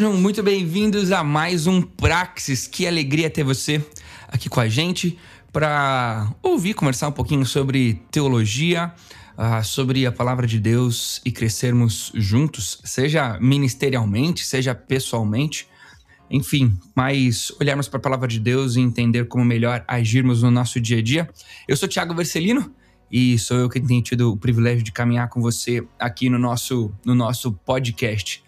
Sejam muito bem-vindos a mais um Praxis. Que alegria ter você aqui com a gente para ouvir, conversar um pouquinho sobre teologia, uh, sobre a palavra de Deus e crescermos juntos, seja ministerialmente, seja pessoalmente. Enfim, mas olharmos para a palavra de Deus e entender como melhor agirmos no nosso dia a dia. Eu sou Tiago Vercelino e sou eu que tenho tido o privilégio de caminhar com você aqui no nosso, no nosso podcast.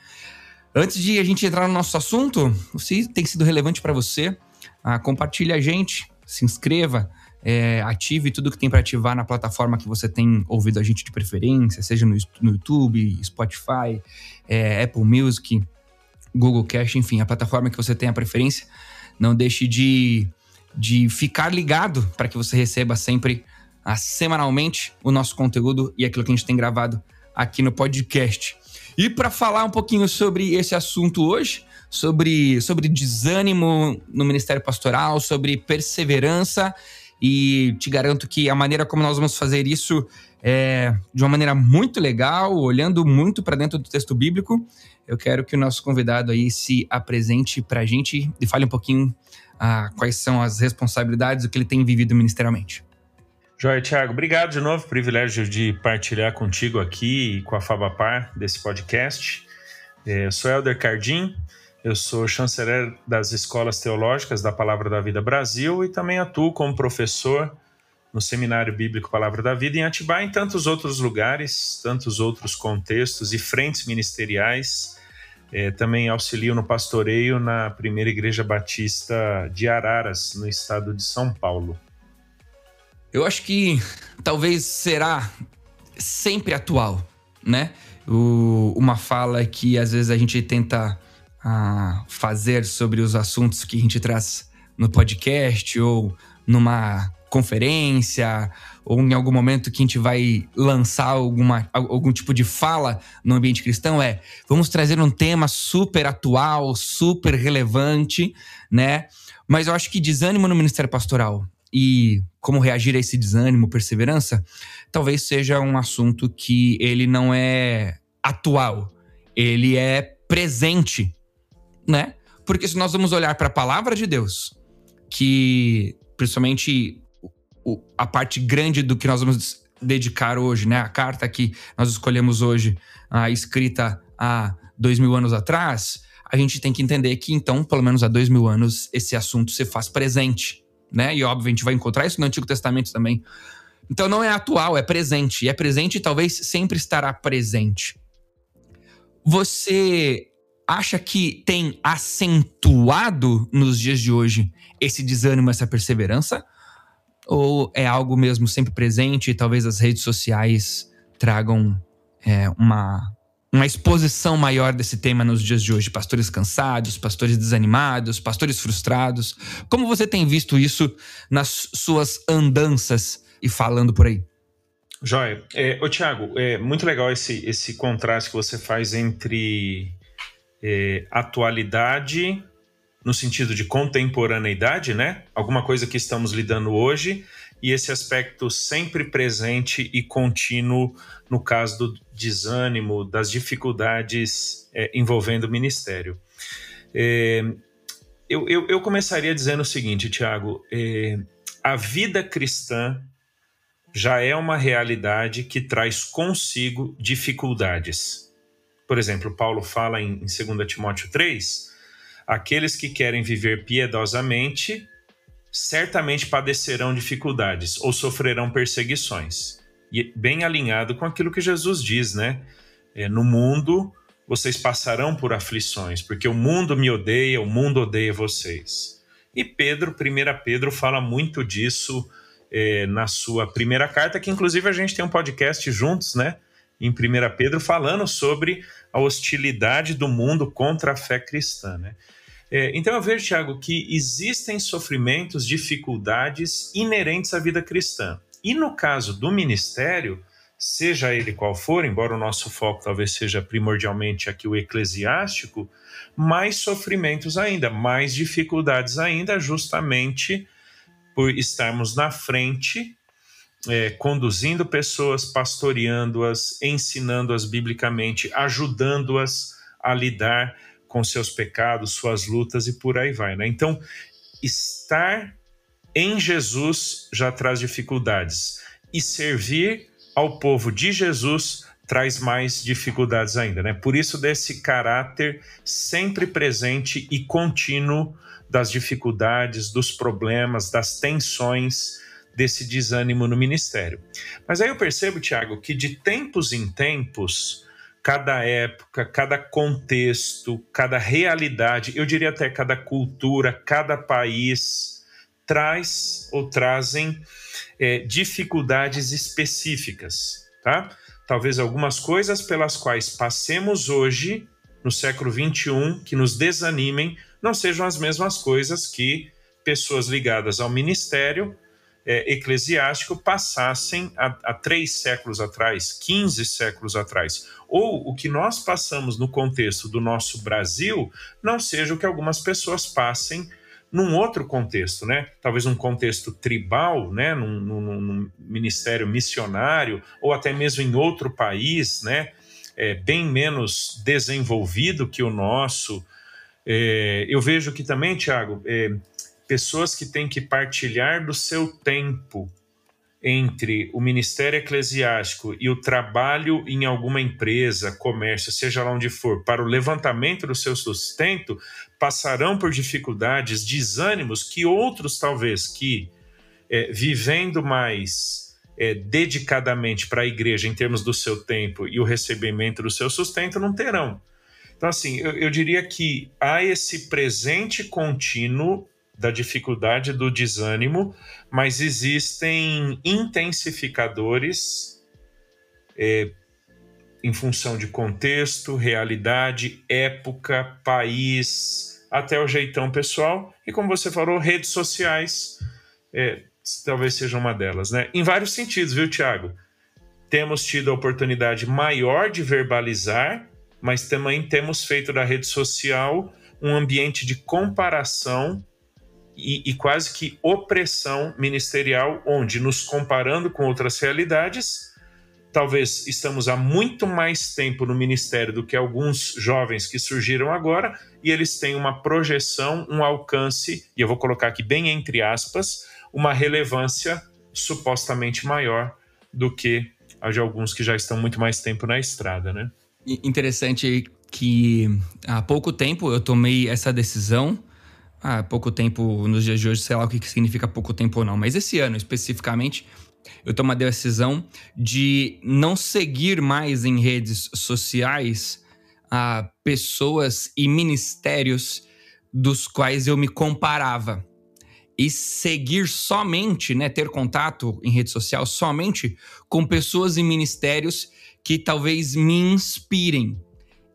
Antes de a gente entrar no nosso assunto, se tem sido relevante para você, ah, compartilhe a gente, se inscreva, é, ative tudo que tem para ativar na plataforma que você tem ouvido a gente de preferência, seja no, no YouTube, Spotify, é, Apple Music, Google Cash, enfim, a plataforma que você tem a preferência. Não deixe de, de ficar ligado para que você receba sempre, ah, semanalmente, o nosso conteúdo e aquilo que a gente tem gravado aqui no podcast. E para falar um pouquinho sobre esse assunto hoje, sobre, sobre desânimo no Ministério Pastoral, sobre perseverança, e te garanto que a maneira como nós vamos fazer isso é de uma maneira muito legal, olhando muito para dentro do texto bíblico. Eu quero que o nosso convidado aí se apresente para a gente e fale um pouquinho ah, quais são as responsabilidades, o que ele tem vivido ministerialmente. Joia, Thiago, obrigado de novo, privilégio de partilhar contigo aqui e com a Fabapar desse podcast. É, eu sou Helder Cardim, eu sou chanceler das Escolas Teológicas da Palavra da Vida Brasil e também atuo como professor no Seminário Bíblico Palavra da Vida em Atibaia e em tantos outros lugares, tantos outros contextos e frentes ministeriais. É, também auxilio no pastoreio na Primeira Igreja Batista de Araras, no estado de São Paulo. Eu acho que talvez será sempre atual, né? O, uma fala que às vezes a gente tenta ah, fazer sobre os assuntos que a gente traz no podcast ou numa conferência ou em algum momento que a gente vai lançar alguma, algum tipo de fala no ambiente cristão é vamos trazer um tema super atual, super relevante, né? Mas eu acho que desânimo no ministério pastoral e como reagir a esse desânimo, perseverança, talvez seja um assunto que ele não é atual, ele é presente, né? Porque se nós vamos olhar para a palavra de Deus, que principalmente a parte grande do que nós vamos dedicar hoje, né? A carta que nós escolhemos hoje, a escrita há dois mil anos atrás, a gente tem que entender que então, pelo menos há dois mil anos, esse assunto se faz presente né? E óbvio, a gente vai encontrar isso no Antigo Testamento também. Então não é atual, é presente. E é presente e talvez sempre estará presente. Você acha que tem acentuado nos dias de hoje esse desânimo, essa perseverança? Ou é algo mesmo sempre presente e talvez as redes sociais tragam é, uma uma exposição maior desse tema nos dias de hoje. Pastores cansados, pastores desanimados, pastores frustrados. Como você tem visto isso nas suas andanças e falando por aí? Joia. É, ô, Tiago, é muito legal esse, esse contraste que você faz entre é, atualidade, no sentido de contemporaneidade, né? Alguma coisa que estamos lidando hoje, e esse aspecto sempre presente e contínuo no caso do desânimo, das dificuldades é, envolvendo o ministério. É, eu, eu, eu, começaria dizendo o seguinte, Tiago: é, a vida cristã já é uma realidade que traz consigo dificuldades. Por exemplo, Paulo fala em, em 2 Timóteo 3: aqueles que querem viver piedosamente certamente padecerão dificuldades ou sofrerão perseguições. E bem alinhado com aquilo que Jesus diz, né? É, no mundo vocês passarão por aflições, porque o mundo me odeia, o mundo odeia vocês. E Pedro, 1 Pedro, fala muito disso é, na sua primeira carta, que inclusive a gente tem um podcast juntos, né? Em 1 Pedro, falando sobre a hostilidade do mundo contra a fé cristã, né? É, então eu vejo, Tiago, que existem sofrimentos, dificuldades inerentes à vida cristã. E no caso do ministério, seja ele qual for, embora o nosso foco talvez seja primordialmente aqui o eclesiástico, mais sofrimentos ainda, mais dificuldades ainda, justamente por estarmos na frente, é, conduzindo pessoas, pastoreando-as, ensinando-as biblicamente, ajudando-as a lidar com seus pecados, suas lutas e por aí vai. Né? Então, estar em Jesus já traz dificuldades, e servir ao povo de Jesus traz mais dificuldades ainda, né? Por isso desse caráter sempre presente e contínuo das dificuldades, dos problemas, das tensões, desse desânimo no ministério. Mas aí eu percebo, Tiago, que de tempos em tempos, cada época, cada contexto, cada realidade, eu diria até cada cultura, cada país, traz ou trazem é, dificuldades específicas, tá? Talvez algumas coisas pelas quais passemos hoje, no século 21, que nos desanimem, não sejam as mesmas coisas que pessoas ligadas ao ministério é, eclesiástico passassem há, três séculos atrás, 15 séculos atrás. Ou o que nós passamos no contexto do nosso Brasil não seja o que algumas pessoas passem num outro contexto, né? Talvez um contexto tribal, né? Num, num, num ministério missionário, ou até mesmo em outro país, né? É, bem menos desenvolvido que o nosso. É, eu vejo que também, Tiago, é, pessoas que têm que partilhar do seu tempo entre o ministério eclesiástico e o trabalho em alguma empresa, comércio, seja lá onde for, para o levantamento do seu sustento, passarão por dificuldades, desânimos que outros, talvez, que é, vivendo mais é, dedicadamente para a igreja em termos do seu tempo e o recebimento do seu sustento, não terão. Então, assim, eu, eu diria que há esse presente contínuo da dificuldade do desânimo, mas existem intensificadores é, em função de contexto, realidade, época, país, até o jeitão pessoal. E como você falou, redes sociais é, talvez seja uma delas, né? Em vários sentidos, viu, Tiago? Temos tido a oportunidade maior de verbalizar, mas também temos feito da rede social um ambiente de comparação e, e quase que opressão ministerial, onde, nos comparando com outras realidades, talvez estamos há muito mais tempo no ministério do que alguns jovens que surgiram agora, e eles têm uma projeção, um alcance, e eu vou colocar aqui bem entre aspas, uma relevância supostamente maior do que a de alguns que já estão muito mais tempo na estrada, né? Interessante que há pouco tempo eu tomei essa decisão há pouco tempo, nos dias de hoje, sei lá o que significa pouco tempo ou não, mas esse ano especificamente, eu tomei a decisão de não seguir mais em redes sociais a pessoas e ministérios dos quais eu me comparava. E seguir somente, né, ter contato em rede social somente com pessoas e ministérios que talvez me inspirem.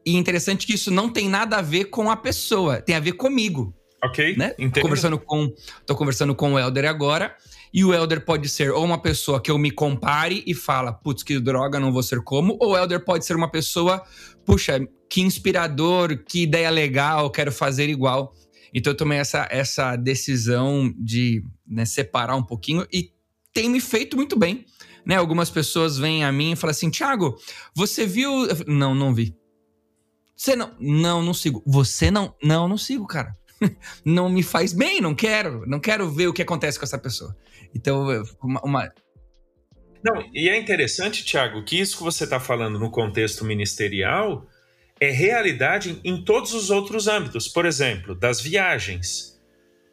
E interessante que isso não tem nada a ver com a pessoa, tem a ver comigo. Ok. Né? Tô conversando com, tô conversando com o Elder agora. E o Elder pode ser ou uma pessoa que eu me compare e fala, putz, que droga, não vou ser como. Ou o Elder pode ser uma pessoa, puxa, que inspirador, que ideia legal, quero fazer igual. Então eu tomei essa, essa decisão de né, separar um pouquinho e tem me feito muito bem. Né? Algumas pessoas vêm a mim e falam assim: Thiago, você viu. Não, não vi. Você não. Não, não sigo. Você não. Não, não sigo, cara. não me faz bem, não quero, não quero ver o que acontece com essa pessoa. Então, uma. uma... Não, e é interessante, Tiago, que isso que você está falando no contexto ministerial é realidade em todos os outros âmbitos. Por exemplo, das viagens.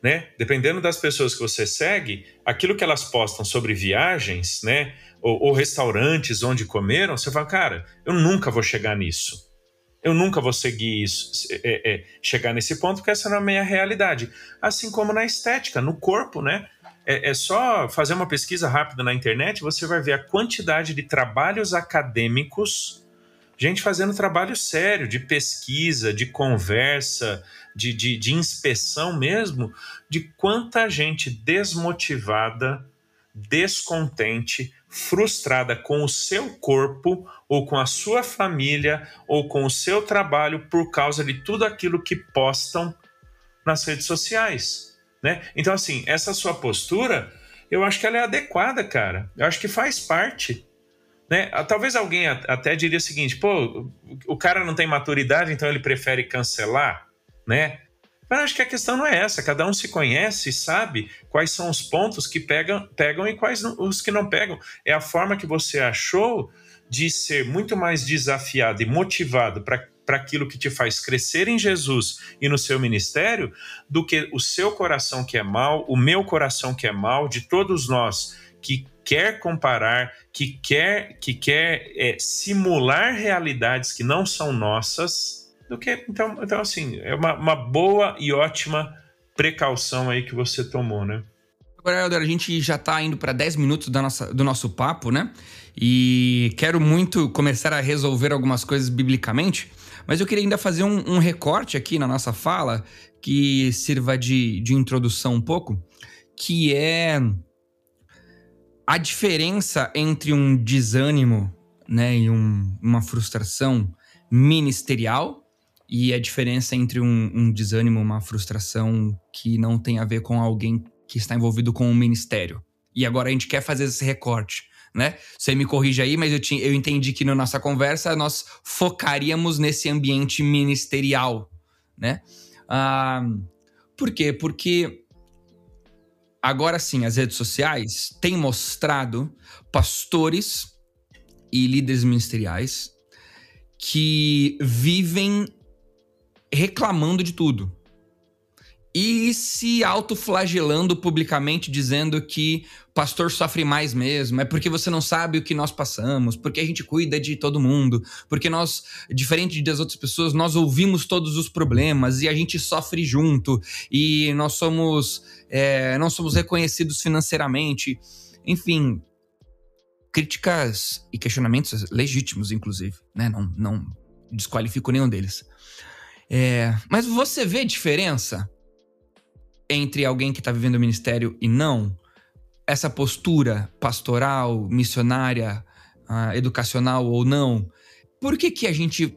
Né? Dependendo das pessoas que você segue, aquilo que elas postam sobre viagens, né? Ou, ou restaurantes onde comeram, você fala, cara, eu nunca vou chegar nisso Eu nunca vou seguir isso, é, é, chegar nesse ponto, porque essa não é a minha realidade. Assim como na estética, no corpo, né? É, é, só fazer uma pesquisa rápida na internet, você vai ver a quantidade de trabalhos acadêmicos, gente fazendo trabalho sério, de pesquisa, de conversa, de, de, de inspeção mesmo, de quanta gente desmotivada, descontente, frustrada com o seu corpo ou com a sua família ou com o seu trabalho por causa de tudo aquilo que postam nas redes sociais, né? Então assim, essa sua postura, eu acho que ela é adequada, cara. Eu acho que faz parte, né? Talvez alguém até diria o seguinte, pô, o cara não tem maturidade, então ele prefere cancelar, né? Mas acho que a questão não é essa. Cada um se conhece e sabe quais são os pontos que pegam, pegam e quais não, os que não pegam. É a forma que você achou de ser muito mais desafiado e motivado para para aquilo que te faz crescer em Jesus e no seu ministério, do que o seu coração que é mal, o meu coração que é mal, de todos nós que quer comparar, que quer que quer é, simular realidades que não são nossas do que. Então, então assim, é uma, uma boa e ótima precaução aí que você tomou, né? Agora, Helder, a gente já está indo para 10 minutos da nossa, do nosso papo, né? E quero muito começar a resolver algumas coisas biblicamente, mas eu queria ainda fazer um, um recorte aqui na nossa fala que sirva de, de introdução um pouco, que é a diferença entre um desânimo né, e um, uma frustração ministerial e a diferença entre um, um desânimo, uma frustração que não tem a ver com alguém que está envolvido com um ministério. E agora a gente quer fazer esse recorte, né? Você me corrige aí, mas eu, tinha, eu entendi que na nossa conversa nós focaríamos nesse ambiente ministerial, né? Ah, por quê? Porque agora sim as redes sociais têm mostrado pastores e líderes ministeriais que vivem reclamando de tudo. E se autoflagelando publicamente, dizendo que pastor sofre mais mesmo, é porque você não sabe o que nós passamos, porque a gente cuida de todo mundo, porque nós, diferente das outras pessoas, nós ouvimos todos os problemas e a gente sofre junto, e nós somos, é, não somos reconhecidos financeiramente. Enfim, críticas e questionamentos legítimos, inclusive, né? Não, não desqualifico nenhum deles. É, mas você vê diferença entre alguém que está vivendo o ministério e não? Essa postura pastoral, missionária, uh, educacional ou não? Por que, que a gente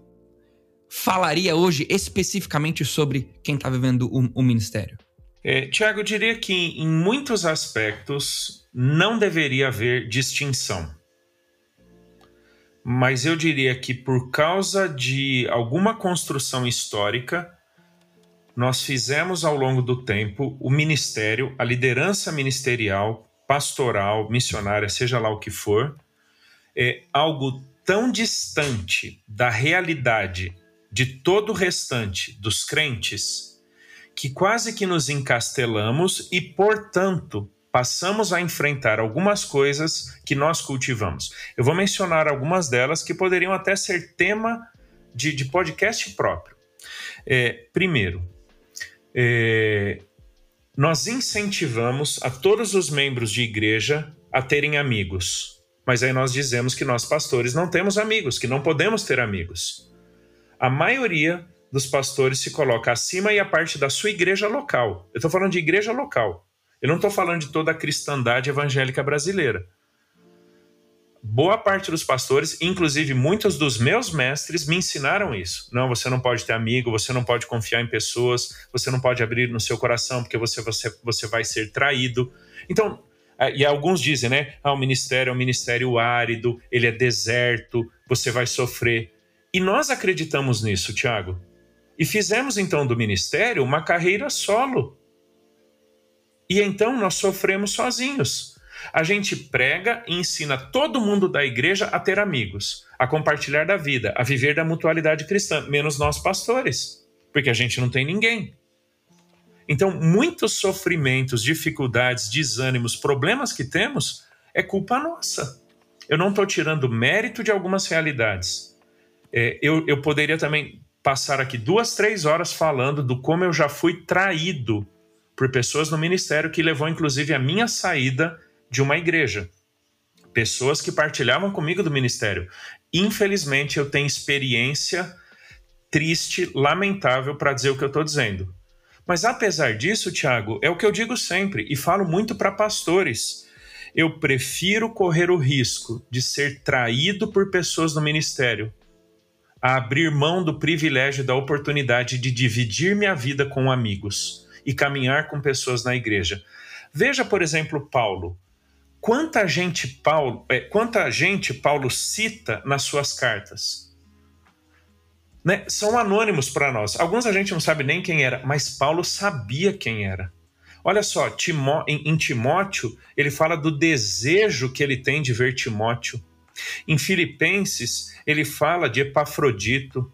falaria hoje especificamente sobre quem está vivendo o, o ministério? É, Tiago, eu diria que em muitos aspectos não deveria haver distinção mas eu diria que por causa de alguma construção histórica, nós fizemos ao longo do tempo o ministério, a liderança ministerial, pastoral, missionária, seja lá o que for, é algo tão distante da realidade de todo o restante dos crentes que quase que nos encastelamos e, portanto, passamos a enfrentar algumas coisas que nós cultivamos. Eu vou mencionar algumas delas que poderiam até ser tema de, de podcast próprio. É, primeiro, é, nós incentivamos a todos os membros de igreja a terem amigos. Mas aí nós dizemos que nós pastores não temos amigos, que não podemos ter amigos. A maioria dos pastores se coloca acima e a parte da sua igreja local. Eu estou falando de igreja local. Eu não estou falando de toda a cristandade evangélica brasileira. Boa parte dos pastores, inclusive muitos dos meus mestres, me ensinaram isso. Não, você não pode ter amigo, você não pode confiar em pessoas, você não pode abrir no seu coração porque você, você, você vai ser traído. Então, e alguns dizem, né? Ah, o ministério é um ministério árido, ele é deserto, você vai sofrer. E nós acreditamos nisso, Tiago. E fizemos então do ministério uma carreira solo. E então nós sofremos sozinhos. A gente prega e ensina todo mundo da igreja a ter amigos, a compartilhar da vida, a viver da mutualidade cristã, menos nós pastores, porque a gente não tem ninguém. Então, muitos sofrimentos, dificuldades, desânimos, problemas que temos é culpa nossa. Eu não estou tirando mérito de algumas realidades. É, eu, eu poderia também passar aqui duas, três horas falando do como eu já fui traído por pessoas no ministério que levou inclusive a minha saída de uma igreja. Pessoas que partilhavam comigo do ministério. Infelizmente, eu tenho experiência triste, lamentável para dizer o que eu estou dizendo. Mas apesar disso, Tiago, é o que eu digo sempre e falo muito para pastores. Eu prefiro correr o risco de ser traído por pessoas no ministério a abrir mão do privilégio da oportunidade de dividir minha vida com amigos e caminhar com pessoas na igreja. Veja, por exemplo, Paulo. Quanta gente Paulo, é, quanta gente Paulo cita nas suas cartas? Né? São anônimos para nós. Alguns a gente não sabe nem quem era, mas Paulo sabia quem era. Olha só, Timó, em, em Timóteo, ele fala do desejo que ele tem de ver Timóteo. Em Filipenses, ele fala de Epafrodito,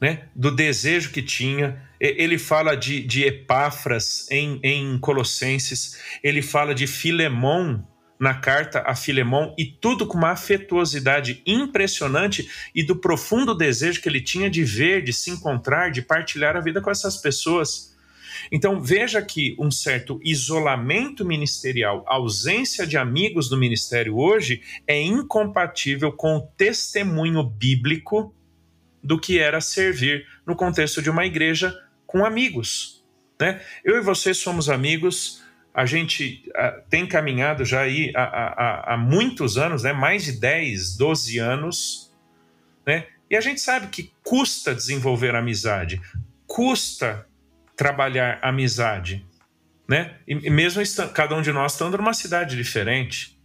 né? do desejo que tinha. Ele fala de, de Epáfras em, em Colossenses. Ele fala de Filemon na carta a Filemon e tudo com uma afetuosidade impressionante e do profundo desejo que ele tinha de ver, de se encontrar, de partilhar a vida com essas pessoas. Então veja que um certo isolamento ministerial, ausência de amigos do ministério hoje é incompatível com o testemunho bíblico do que era servir no contexto de uma igreja com amigos. Né? Eu e você somos amigos, a gente uh, tem caminhado já aí há, há, há, muitos anos, né? mais de 10, 12 anos, né? e a gente sabe que custa desenvolver amizade, custa trabalhar amizade, né? E mesmo cada um de nós estando numa cidade diferente,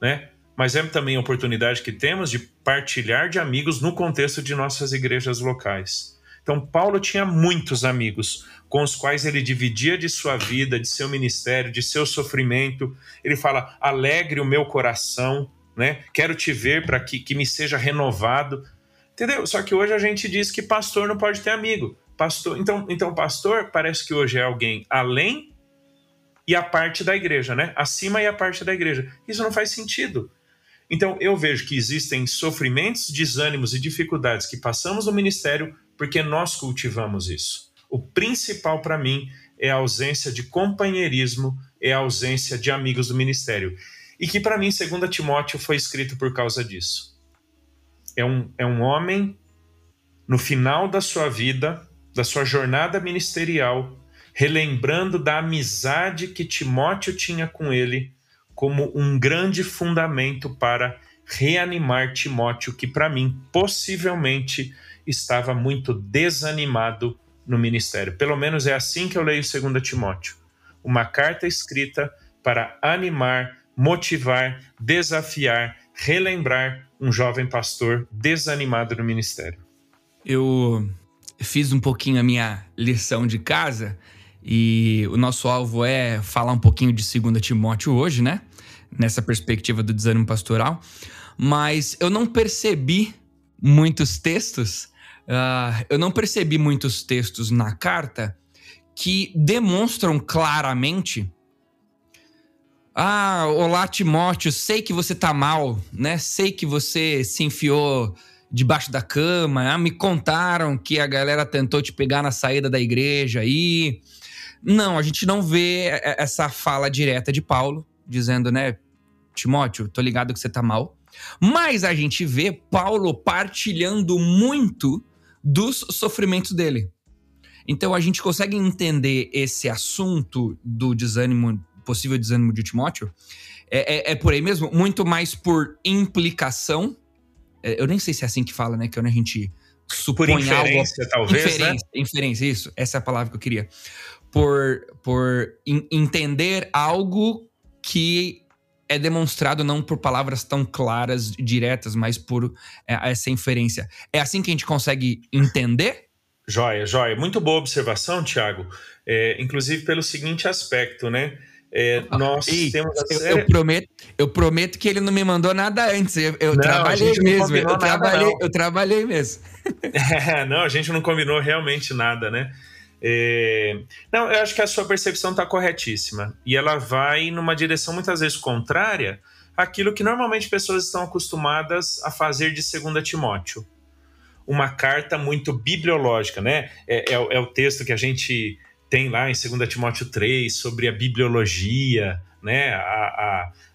né? Mas é também a oportunidade que temos de partilhar de amigos no contexto de nossas igrejas locais. Então, Paulo tinha muitos amigos com os quais ele dividia de sua vida, de seu ministério, de seu sofrimento. Ele fala: alegre o meu coração, né? Quero te ver para que, que me seja renovado. Entendeu? Só que hoje a gente diz que pastor não pode ter amigo. Pastor, então, então pastor parece que hoje é alguém além e a parte da igreja, né? Acima e a parte da igreja. Isso não faz sentido. Então eu vejo que existem sofrimentos, desânimos e dificuldades que passamos no ministério porque nós cultivamos isso. O principal para mim é a ausência de companheirismo, é a ausência de amigos do ministério. E que para mim, segundo Timóteo, foi escrito por causa disso. É um, é um homem no final da sua vida da sua jornada ministerial, relembrando da amizade que Timóteo tinha com ele, como um grande fundamento para reanimar Timóteo, que para mim possivelmente estava muito desanimado no ministério. Pelo menos é assim que eu leio 2 Timóteo. Uma carta escrita para animar, motivar, desafiar, relembrar um jovem pastor desanimado no ministério. Eu fiz um pouquinho a minha lição de casa e o nosso alvo é falar um pouquinho de 2 Timóteo hoje, né? Nessa perspectiva do desânimo pastoral. Mas eu não percebi muitos textos, uh, eu não percebi muitos textos na carta que demonstram claramente ah, olá Timóteo, sei que você tá mal, né? Sei que você se enfiou debaixo da cama. Ah, me contaram que a galera tentou te pegar na saída da igreja aí. Não, a gente não vê essa fala direta de Paulo, dizendo, né, Timóteo, tô ligado que você tá mal. Mas a gente vê Paulo partilhando muito dos sofrimentos dele. Então a gente consegue entender esse assunto do desânimo, possível desânimo de Timóteo, é, é, é por aí mesmo, muito mais por implicação é, eu nem sei se é assim que fala, né? Que quando a gente supõe por inferência, algo, talvez, inferência, né? Inferência, isso. Essa é a palavra que eu queria. Por, por in, entender algo que é demonstrado não por palavras tão claras, diretas, mas por é, essa inferência. É assim que a gente consegue entender? Joia, joia. Muito boa observação, Tiago. É, inclusive pelo seguinte aspecto, né? É, ah, nós temos eu, série... eu, prometo, eu prometo que ele não me mandou nada antes. Eu, eu não, trabalhei mesmo. Eu trabalhei, eu trabalhei mesmo. É, não, a gente não combinou realmente nada, né? É... Não, eu acho que a sua percepção está corretíssima. E ela vai numa direção muitas vezes contrária, aquilo que normalmente pessoas estão acostumadas a fazer de 2 Timóteo. Uma carta muito bibliológica, né? É, é, é o texto que a gente tem lá em 2 Timóteo 3 sobre a bibliologia, né? A,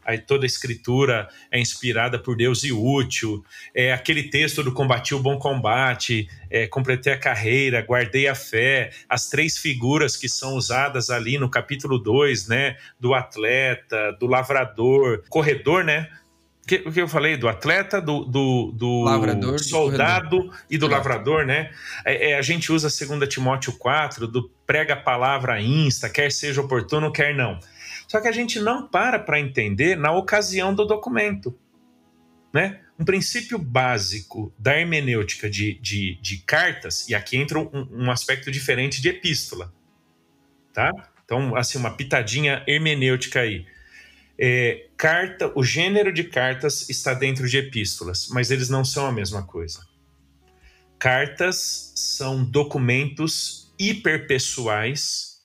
a, a, toda a escritura é inspirada por Deus e útil. É aquele texto do combati o bom combate, é, completei a carreira, guardei a fé, as três figuras que são usadas ali no capítulo 2, né? Do atleta, do lavrador, corredor, né? o que eu falei do atleta, do, do, do lavrador, soldado do e do lavrador, né? É, é, a gente usa 2 Timóteo 4, do prega a palavra insta, quer seja oportuno, quer não. Só que a gente não para para entender na ocasião do documento. Né? Um princípio básico da hermenêutica de, de, de cartas, e aqui entra um, um aspecto diferente de epístola. Tá? Então, assim, uma pitadinha hermenêutica aí é, carta, o gênero de cartas está dentro de epístolas, mas eles não são a mesma coisa. Cartas são documentos hiperpessoais,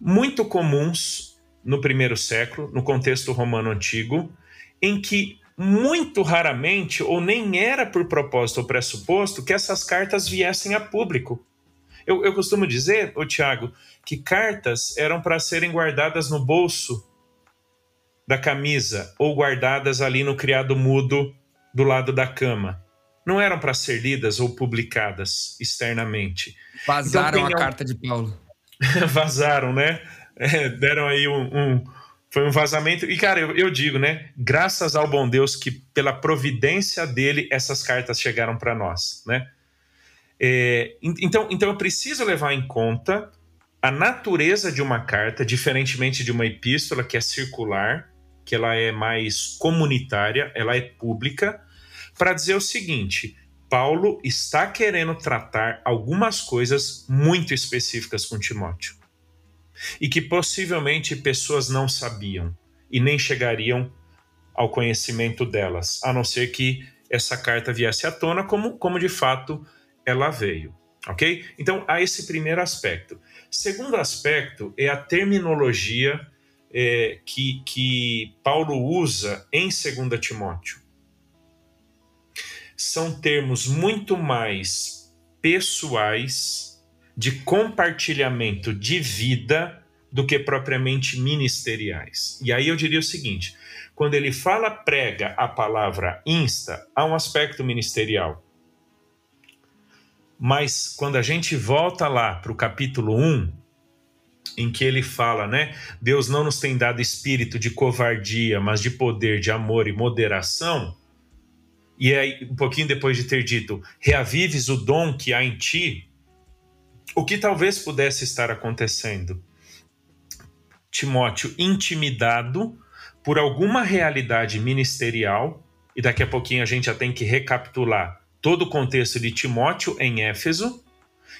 muito comuns no primeiro século, no contexto romano antigo, em que muito raramente, ou nem era por propósito ou pressuposto, que essas cartas viessem a público. Eu, eu costumo dizer, ô Tiago, que cartas eram para serem guardadas no bolso da camisa ou guardadas ali no criado mudo do lado da cama. Não eram para ser lidas ou publicadas externamente. Vazaram então, a carta de Paulo. Vazaram, né? É, deram aí um, um, Foi um vazamento. E, cara, eu, eu digo, né? Graças ao bom Deus que, pela providência dele, essas cartas chegaram para nós, né? É, então, então eu preciso levar em conta a natureza de uma carta, diferentemente de uma epístola que é circular, que ela é mais comunitária, ela é pública, para dizer o seguinte: Paulo está querendo tratar algumas coisas muito específicas com Timóteo e que possivelmente pessoas não sabiam e nem chegariam ao conhecimento delas, a não ser que essa carta viesse à tona, como, como de fato ela veio. Ok? Então, há esse primeiro aspecto. Segundo aspecto é a terminologia é, que, que Paulo usa em 2 Timóteo. São termos muito mais pessoais, de compartilhamento de vida, do que propriamente ministeriais. E aí eu diria o seguinte: quando ele fala prega a palavra insta, há um aspecto ministerial. Mas quando a gente volta lá para o capítulo 1, em que ele fala, né? Deus não nos tem dado espírito de covardia, mas de poder, de amor e moderação. E aí, um pouquinho depois de ter dito, reavives o dom que há em ti, o que talvez pudesse estar acontecendo? Timóteo intimidado por alguma realidade ministerial, e daqui a pouquinho a gente já tem que recapitular todo o contexto de Timóteo em Éfeso,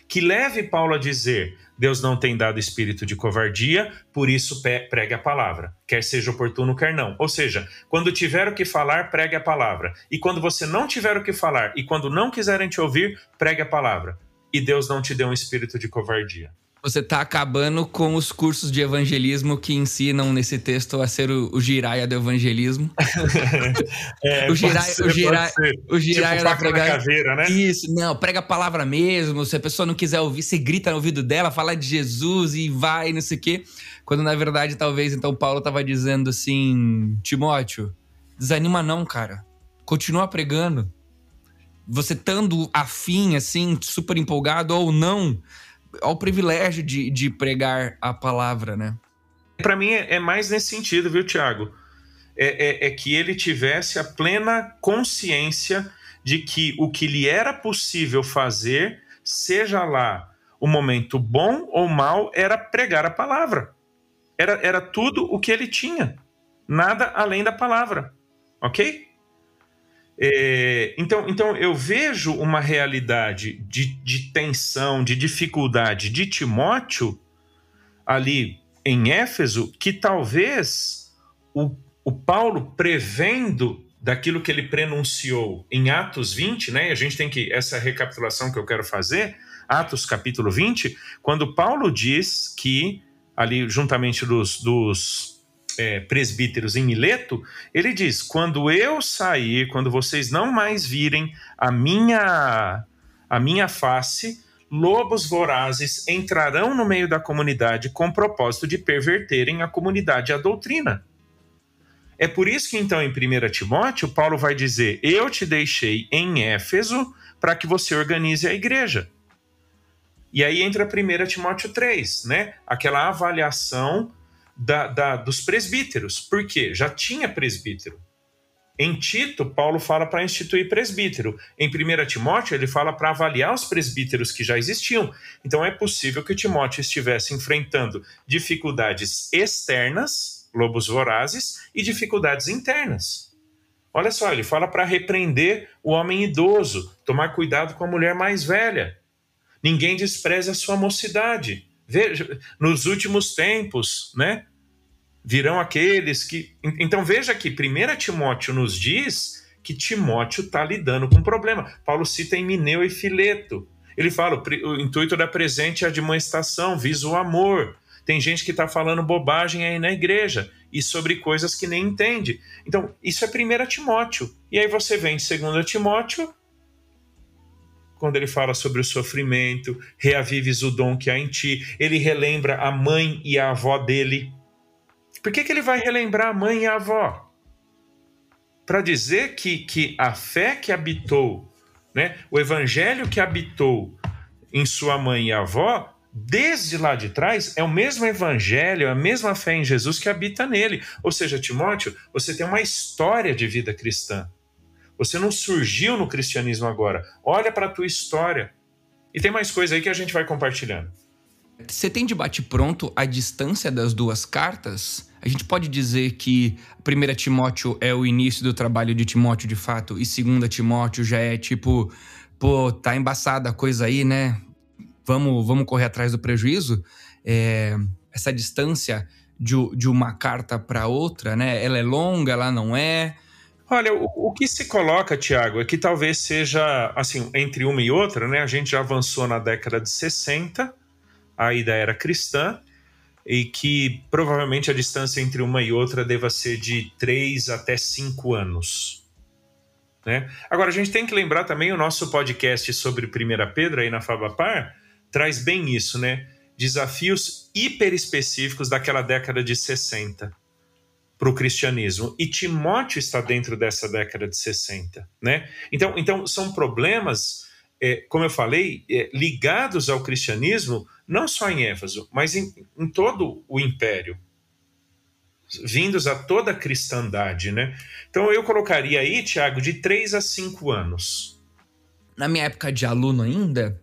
que leve Paulo a dizer: Deus não tem dado espírito de covardia, por isso pregue a palavra, quer seja oportuno, quer não. Ou seja, quando tiver o que falar, pregue a palavra. E quando você não tiver o que falar, e quando não quiserem te ouvir, pregue a palavra. E Deus não te deu um espírito de covardia. Você está acabando com os cursos de evangelismo que ensinam nesse texto a ser o, o giraia do evangelismo. é, o giraia, ser, o giraia, o giraia tipo, da caveira, né? Isso, não, prega a palavra mesmo. Se a pessoa não quiser ouvir, você grita no ouvido dela, fala de Jesus e vai, não sei o quê. Quando na verdade, talvez, então, Paulo estava dizendo assim: Timóteo, desanima não, cara. Continua pregando. Você estando afim, assim, super empolgado ou não ao privilégio de, de pregar a palavra, né? Para mim é, é, mais nesse sentido, viu, Tiago? É, é, é, que ele tivesse a plena consciência de que o que lhe era possível fazer, seja lá o momento bom ou mal, era pregar a palavra. Era, era tudo o que ele tinha, nada além da palavra, ok? É, então, então eu vejo uma realidade de, de tensão, de dificuldade de Timóteo ali em Éfeso, que talvez o, o Paulo prevendo daquilo que ele prenunciou em Atos 20, né? A gente tem que essa recapitulação que eu quero fazer, Atos capítulo 20, quando Paulo diz que ali juntamente dos, dos é, presbíteros em Mileto, ele diz: quando eu sair, quando vocês não mais virem a minha a minha face, lobos vorazes entrarão no meio da comunidade com propósito de perverterem a comunidade e a doutrina. É por isso que então em 1 Timóteo, Paulo vai dizer: Eu te deixei em Éfeso para que você organize a igreja. E aí entra 1 Timóteo 3, né? Aquela avaliação da, da, dos presbíteros. Por quê? Já tinha presbítero. Em Tito, Paulo fala para instituir presbítero. Em 1 Timóteo, ele fala para avaliar os presbíteros que já existiam. Então é possível que Timóteo estivesse enfrentando dificuldades externas, lobos vorazes, e dificuldades internas. Olha só, ele fala para repreender o homem idoso, tomar cuidado com a mulher mais velha. Ninguém despreze a sua mocidade. Veja, nos últimos tempos, né? Virão aqueles que. Então veja que 1 Timóteo nos diz que Timóteo está lidando com um problema. Paulo cita em Mineu e Fileto. Ele fala: o intuito da presente admoestação visa o amor. Tem gente que está falando bobagem aí na igreja e sobre coisas que nem entende. Então, isso é 1 Timóteo. E aí você vem de 2 Timóteo, quando ele fala sobre o sofrimento, reavives o dom que há em ti. Ele relembra a mãe e a avó dele. Por que, que ele vai relembrar a mãe e a avó? Para dizer que, que a fé que habitou, né, o evangelho que habitou em sua mãe e avó, desde lá de trás, é o mesmo evangelho, é a mesma fé em Jesus que habita nele. Ou seja, Timóteo, você tem uma história de vida cristã. Você não surgiu no cristianismo agora. Olha para a tua história. E tem mais coisa aí que a gente vai compartilhando. Você tem debate pronto a distância das duas cartas? A gente pode dizer que 1 Timóteo é o início do trabalho de Timóteo de fato, e 2 Timóteo já é tipo, pô, tá embaçada a coisa aí, né? Vamos, vamos correr atrás do prejuízo? É, essa distância de, de uma carta para outra, né? Ela é longa, ela não é. Olha, o, o, que se coloca, Tiago, é que talvez seja, assim, entre uma e outra, né? A gente já avançou na década de 60, aí da era cristã, e que provavelmente a distância entre uma e outra deva ser de três até cinco anos. Né? Agora, a gente tem que lembrar também o nosso podcast sobre 1 Pedro aí na Fabapar traz bem isso, né? Desafios hiper específicos daquela década de 60 para o cristianismo. E Timóteo está dentro dessa década de 60. Né? Então, então são problemas, é, como eu falei, é, ligados ao cristianismo, não só em Éfeso, mas em, em todo o império vindos a toda a cristandade, né? Então eu colocaria aí, Tiago, de 3 a 5 anos. Na minha época de aluno ainda,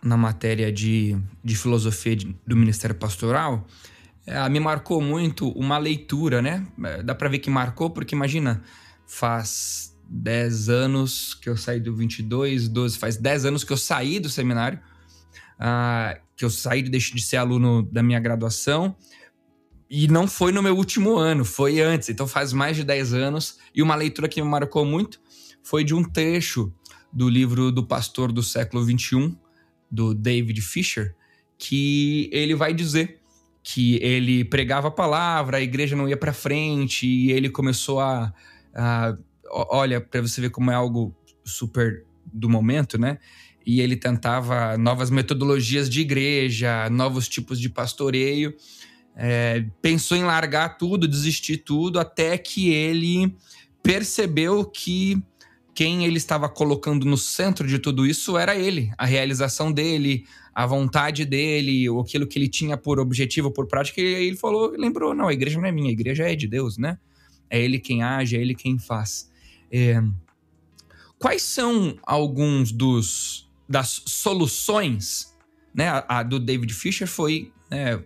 na matéria de, de filosofia do Ministério Pastoral, é, me marcou muito uma leitura, né? É, dá para ver que marcou, porque imagina, faz 10 anos que eu saí do 22, 12, faz 10 anos que eu saí do seminário, uh, que eu saí, deixei de ser aluno da minha graduação, e não foi no meu último ano, foi antes, então faz mais de 10 anos, e uma leitura que me marcou muito foi de um trecho do livro do pastor do século 21, do David Fisher, que ele vai dizer que ele pregava a palavra, a igreja não ia para frente e ele começou a, a olha para você ver como é algo super do momento, né? E ele tentava novas metodologias de igreja, novos tipos de pastoreio. É, pensou em largar tudo, desistir tudo, até que ele percebeu que quem ele estava colocando no centro de tudo isso era ele, a realização dele, a vontade dele, aquilo que ele tinha por objetivo, por prática, e ele falou, lembrou, não, a igreja não é minha, a igreja é de Deus, né? É ele quem age, é ele quem faz. É... Quais são alguns dos das soluções, né? A, a do David Fisher foi né, de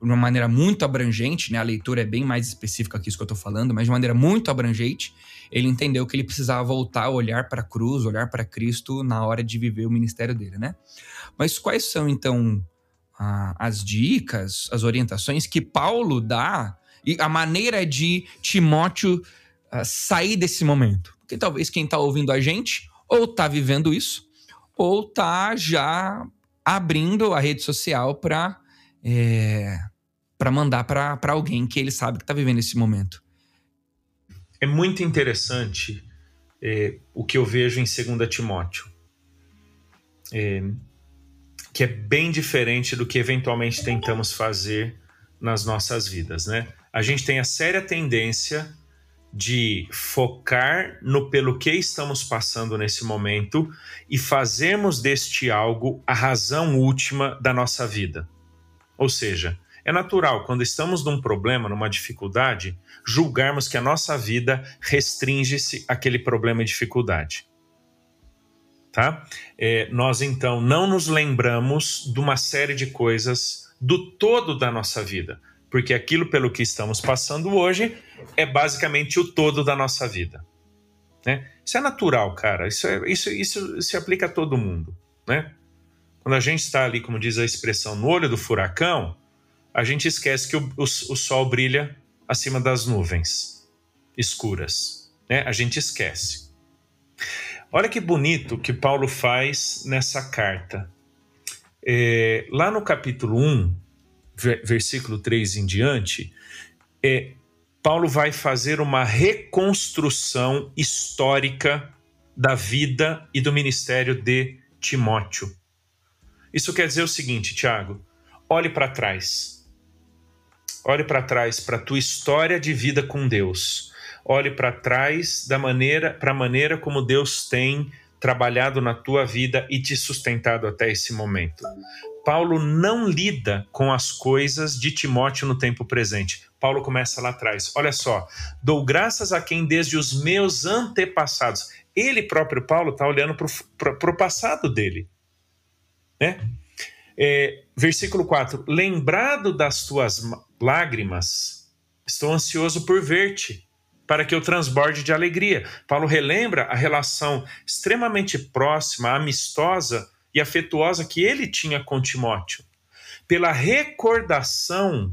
uma maneira muito abrangente, né? A leitura é bem mais específica que isso que eu tô falando, mas de maneira muito abrangente, ele entendeu que ele precisava voltar a olhar para a cruz, olhar para Cristo na hora de viver o ministério dele, né? Mas quais são então as dicas, as orientações que Paulo dá e a maneira de Timóteo sair desse momento? Porque talvez quem está ouvindo a gente ou está vivendo isso, ou está já abrindo a rede social para é, para mandar para alguém que ele sabe que está vivendo esse momento. É muito interessante é, o que eu vejo em 2 Timóteo, é, que é bem diferente do que eventualmente tentamos fazer nas nossas vidas, né? A gente tem a séria tendência de focar no pelo que estamos passando nesse momento e fazermos deste algo a razão última da nossa vida. Ou seja, é natural, quando estamos num problema, numa dificuldade, julgarmos que a nossa vida restringe-se àquele problema e dificuldade. Tá? É, nós então não nos lembramos de uma série de coisas do todo da nossa vida porque aquilo pelo que estamos passando hoje é basicamente o todo da nossa vida. Né? Isso é natural, cara. Isso, é, isso, isso se aplica a todo mundo. Né? Quando a gente está ali, como diz a expressão, no olho do furacão, a gente esquece que o, o, o sol brilha acima das nuvens escuras. Né? A gente esquece. Olha que bonito que Paulo faz nessa carta. É, lá no capítulo 1, versículo 3 em diante, é, Paulo vai fazer uma reconstrução histórica da vida e do ministério de Timóteo. Isso quer dizer o seguinte, Tiago: olhe para trás. Olhe para trás para a tua história de vida com Deus. Olhe para trás da maneira para a maneira como Deus tem trabalhado na tua vida e te sustentado até esse momento. Paulo não lida com as coisas de Timóteo no tempo presente. Paulo começa lá atrás. Olha só, dou graças a quem desde os meus antepassados. Ele próprio, Paulo, está olhando para o passado dele. Né? É, versículo 4: Lembrado das tuas lágrimas, estou ansioso por ver-te, para que eu transborde de alegria. Paulo relembra a relação extremamente próxima, amistosa e afetuosa que ele tinha com Timóteo, pela recordação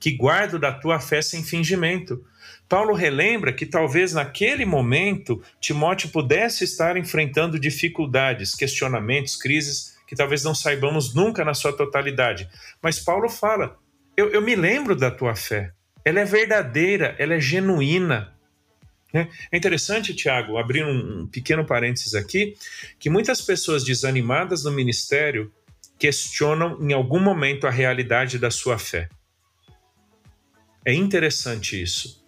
que guardo da tua fé sem fingimento. Paulo relembra que talvez naquele momento Timóteo pudesse estar enfrentando dificuldades, questionamentos, crises que talvez não saibamos nunca na sua totalidade. Mas Paulo fala: eu, eu me lembro da tua fé, ela é verdadeira, ela é genuína. Né? É interessante, Tiago, abrir um pequeno parênteses aqui, que muitas pessoas desanimadas no ministério questionam em algum momento a realidade da sua fé. É interessante isso.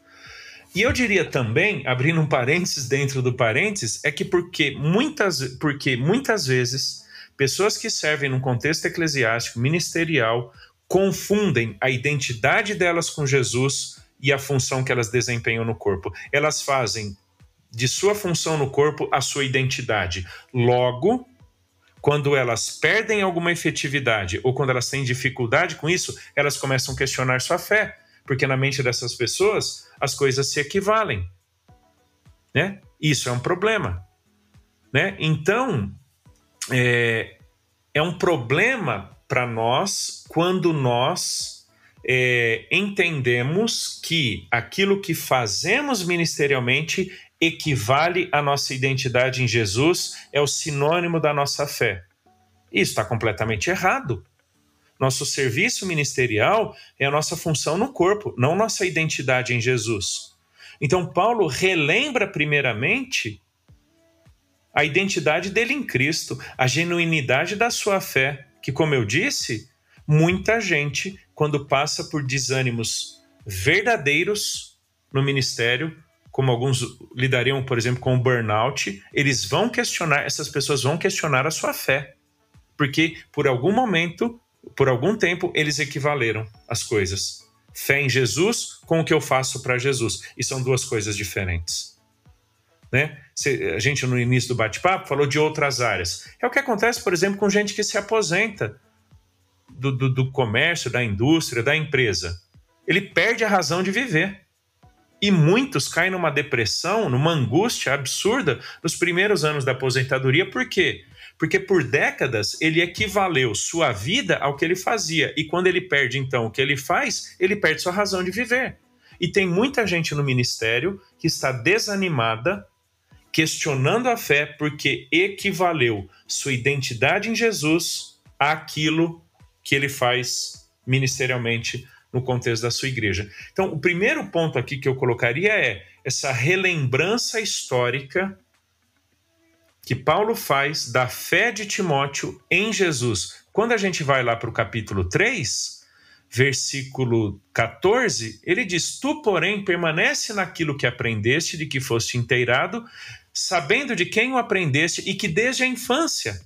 E eu diria também, abrindo um parênteses dentro do parênteses, é que porque muitas, porque muitas vezes pessoas que servem num contexto eclesiástico, ministerial, confundem a identidade delas com Jesus e a função que elas desempenham no corpo. Elas fazem de sua função no corpo a sua identidade. Logo, quando elas perdem alguma efetividade ou quando elas têm dificuldade com isso, elas começam a questionar sua fé, porque na mente dessas pessoas as coisas se equivalem. Né? Isso é um problema. Né? Então, é, é um problema para nós quando nós é, entendemos que aquilo que fazemos ministerialmente equivale à nossa identidade em Jesus, é o sinônimo da nossa fé. Isso está completamente errado. Nosso serviço ministerial é a nossa função no corpo, não nossa identidade em Jesus. Então, Paulo relembra primeiramente a identidade dele em Cristo, a genuinidade da sua fé, que, como eu disse, muita gente quando passa por desânimos verdadeiros no ministério, como alguns lidariam, por exemplo, com o burnout, eles vão questionar, essas pessoas vão questionar a sua fé. Porque por algum momento, por algum tempo, eles equivaleram as coisas. Fé em Jesus com o que eu faço para Jesus. E são duas coisas diferentes. Né? A gente, no início do bate-papo, falou de outras áreas. É o que acontece, por exemplo, com gente que se aposenta do, do, do comércio, da indústria, da empresa. Ele perde a razão de viver. E muitos caem numa depressão, numa angústia absurda nos primeiros anos da aposentadoria. Por quê? Porque por décadas ele equivaleu sua vida ao que ele fazia. E quando ele perde, então, o que ele faz, ele perde sua razão de viver. E tem muita gente no ministério que está desanimada, questionando a fé, porque equivaleu sua identidade em Jesus àquilo que ele faz ministerialmente no contexto da sua igreja. Então, o primeiro ponto aqui que eu colocaria é essa relembrança histórica que Paulo faz da fé de Timóteo em Jesus. Quando a gente vai lá para o capítulo 3, versículo 14, ele diz: Tu, porém, permanece naquilo que aprendeste, de que foste inteirado, sabendo de quem o aprendeste e que desde a infância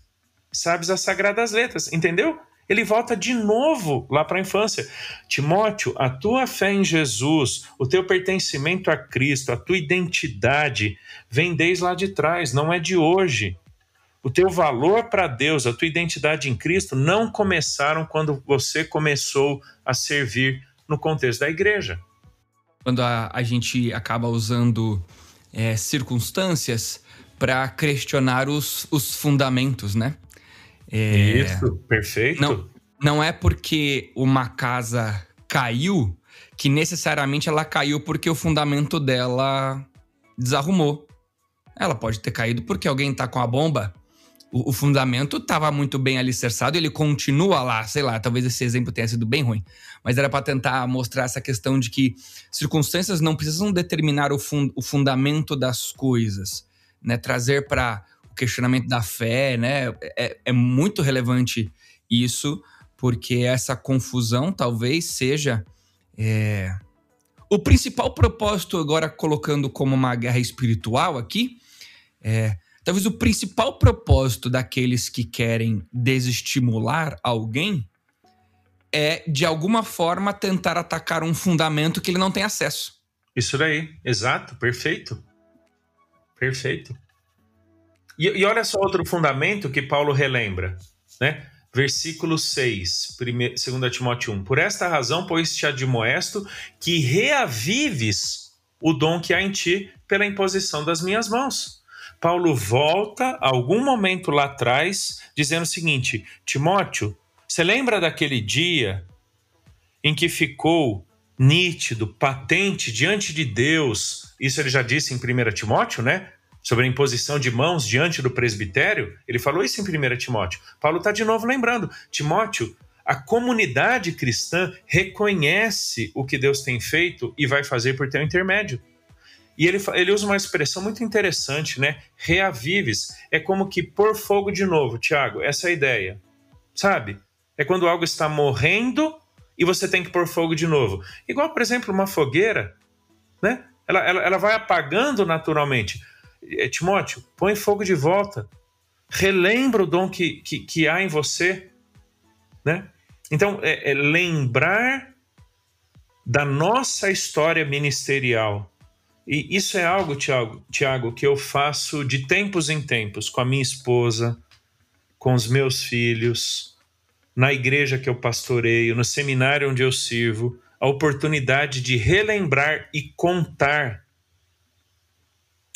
sabes as sagradas letras. Entendeu? Ele volta de novo lá para a infância. Timóteo, a tua fé em Jesus, o teu pertencimento a Cristo, a tua identidade, vem desde lá de trás, não é de hoje. O teu valor para Deus, a tua identidade em Cristo não começaram quando você começou a servir no contexto da igreja. Quando a, a gente acaba usando é, circunstâncias para questionar os, os fundamentos, né? É, Isso, perfeito. Não, não é porque uma casa caiu que necessariamente ela caiu porque o fundamento dela desarrumou. Ela pode ter caído porque alguém tá com a bomba. O, o fundamento estava muito bem alicerçado, ele continua lá, sei lá, talvez esse exemplo tenha sido bem ruim. Mas era para tentar mostrar essa questão de que circunstâncias não precisam determinar o, fun o fundamento das coisas, né? Trazer para questionamento da fé, né? É, é muito relevante isso, porque essa confusão talvez seja é, o principal propósito, agora colocando como uma guerra espiritual aqui, é, talvez o principal propósito daqueles que querem desestimular alguém é, de alguma forma, tentar atacar um fundamento que ele não tem acesso. Isso daí, exato, perfeito. Perfeito. E, e olha só outro fundamento que Paulo relembra, né? Versículo 6, 2 Timóteo 1. Por esta razão, pois te admoesto que reavives o dom que há em ti pela imposição das minhas mãos. Paulo volta algum momento lá atrás, dizendo o seguinte: Timóteo, você lembra daquele dia em que ficou nítido, patente diante de Deus? Isso ele já disse em 1 Timóteo, né? Sobre a imposição de mãos diante do presbitério, ele falou isso em 1 Timóteo. Paulo está de novo lembrando: Timóteo, a comunidade cristã reconhece o que Deus tem feito e vai fazer por teu intermédio. E ele, ele usa uma expressão muito interessante, né? Reavives. É como que pôr fogo de novo, Tiago. Essa é a ideia. Sabe? É quando algo está morrendo e você tem que pôr fogo de novo. Igual, por exemplo, uma fogueira, né? Ela, ela, ela vai apagando naturalmente. É, Timóteo, põe fogo de volta. Relembra o dom que, que, que há em você. Né? Então, é, é lembrar da nossa história ministerial. E isso é algo, Tiago, Tiago, que eu faço de tempos em tempos com a minha esposa, com os meus filhos, na igreja que eu pastoreio, no seminário onde eu sirvo, a oportunidade de relembrar e contar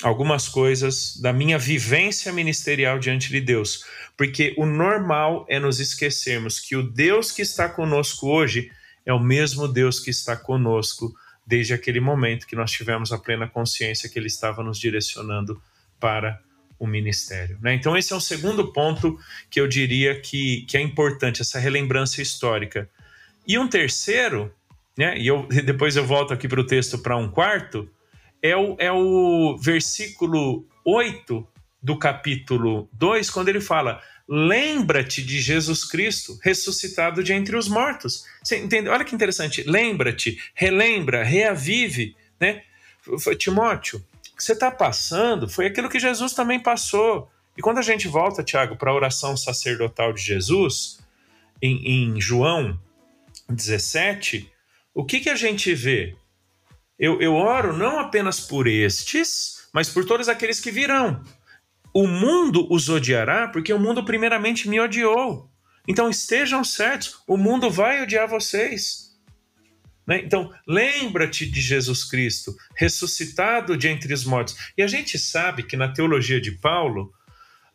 algumas coisas da minha vivência ministerial diante de Deus, porque o normal é nos esquecermos que o Deus que está conosco hoje é o mesmo Deus que está conosco desde aquele momento que nós tivemos a plena consciência que Ele estava nos direcionando para o ministério. Né? Então, esse é um segundo ponto que eu diria que, que é importante, essa relembrança histórica. E um terceiro, né, e eu, depois eu volto aqui para o texto para um quarto, é o, é o versículo 8 do capítulo 2, quando ele fala: Lembra-te de Jesus Cristo ressuscitado de entre os mortos. Você entende? Olha que interessante. Lembra-te, relembra, reavive. Né? Timóteo, o que você está passando foi aquilo que Jesus também passou. E quando a gente volta, Tiago, para a oração sacerdotal de Jesus, em, em João 17, o que, que a gente vê? Eu, eu oro não apenas por estes, mas por todos aqueles que virão. O mundo os odiará, porque o mundo primeiramente me odiou. Então estejam certos, o mundo vai odiar vocês. Né? Então, lembra-te de Jesus Cristo, ressuscitado de entre os mortos. E a gente sabe que na teologia de Paulo,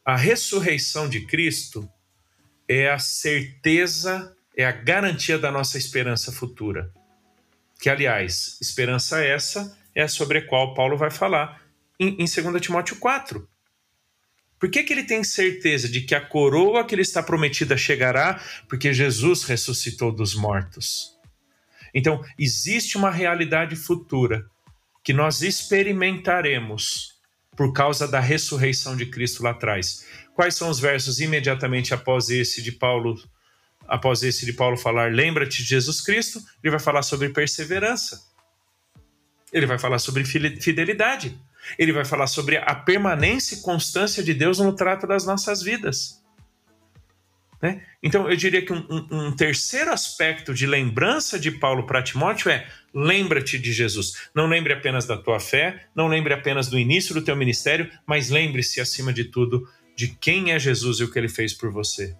a ressurreição de Cristo é a certeza, é a garantia da nossa esperança futura que, aliás, esperança essa é sobre a qual Paulo vai falar em, em 2 Timóteo 4. Por que, que ele tem certeza de que a coroa que lhe está prometida chegará? Porque Jesus ressuscitou dos mortos. Então, existe uma realidade futura que nós experimentaremos por causa da ressurreição de Cristo lá atrás. Quais são os versos imediatamente após esse de Paulo, após esse de Paulo falar, lembra-te de Jesus Cristo? Ele vai falar sobre perseverança. Ele vai falar sobre fidelidade. Ele vai falar sobre a permanência e constância de Deus no trato das nossas vidas. Né? Então, eu diria que um, um, um, terceiro aspecto de lembrança de Paulo para Timóteo é: lembra-te de Jesus. Não lembre apenas da tua fé, não lembre apenas do início do teu ministério, mas lembre-se, acima de tudo, de quem é Jesus e o que ele fez por você.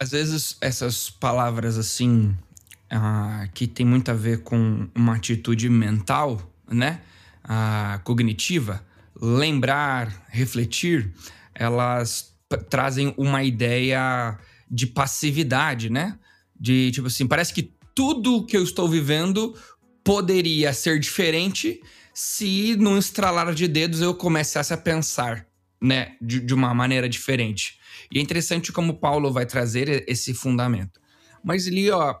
Às vezes, essas palavras assim, ah, que tem muito a ver com uma atitude mental, né? Ah, cognitiva, lembrar, refletir, elas trazem uma ideia de passividade, né? De tipo assim, parece que tudo que eu estou vivendo poderia ser diferente se num estralar de dedos eu começasse a pensar, né, de, de uma maneira diferente. E é interessante como Paulo vai trazer esse fundamento. Mas ali, ó,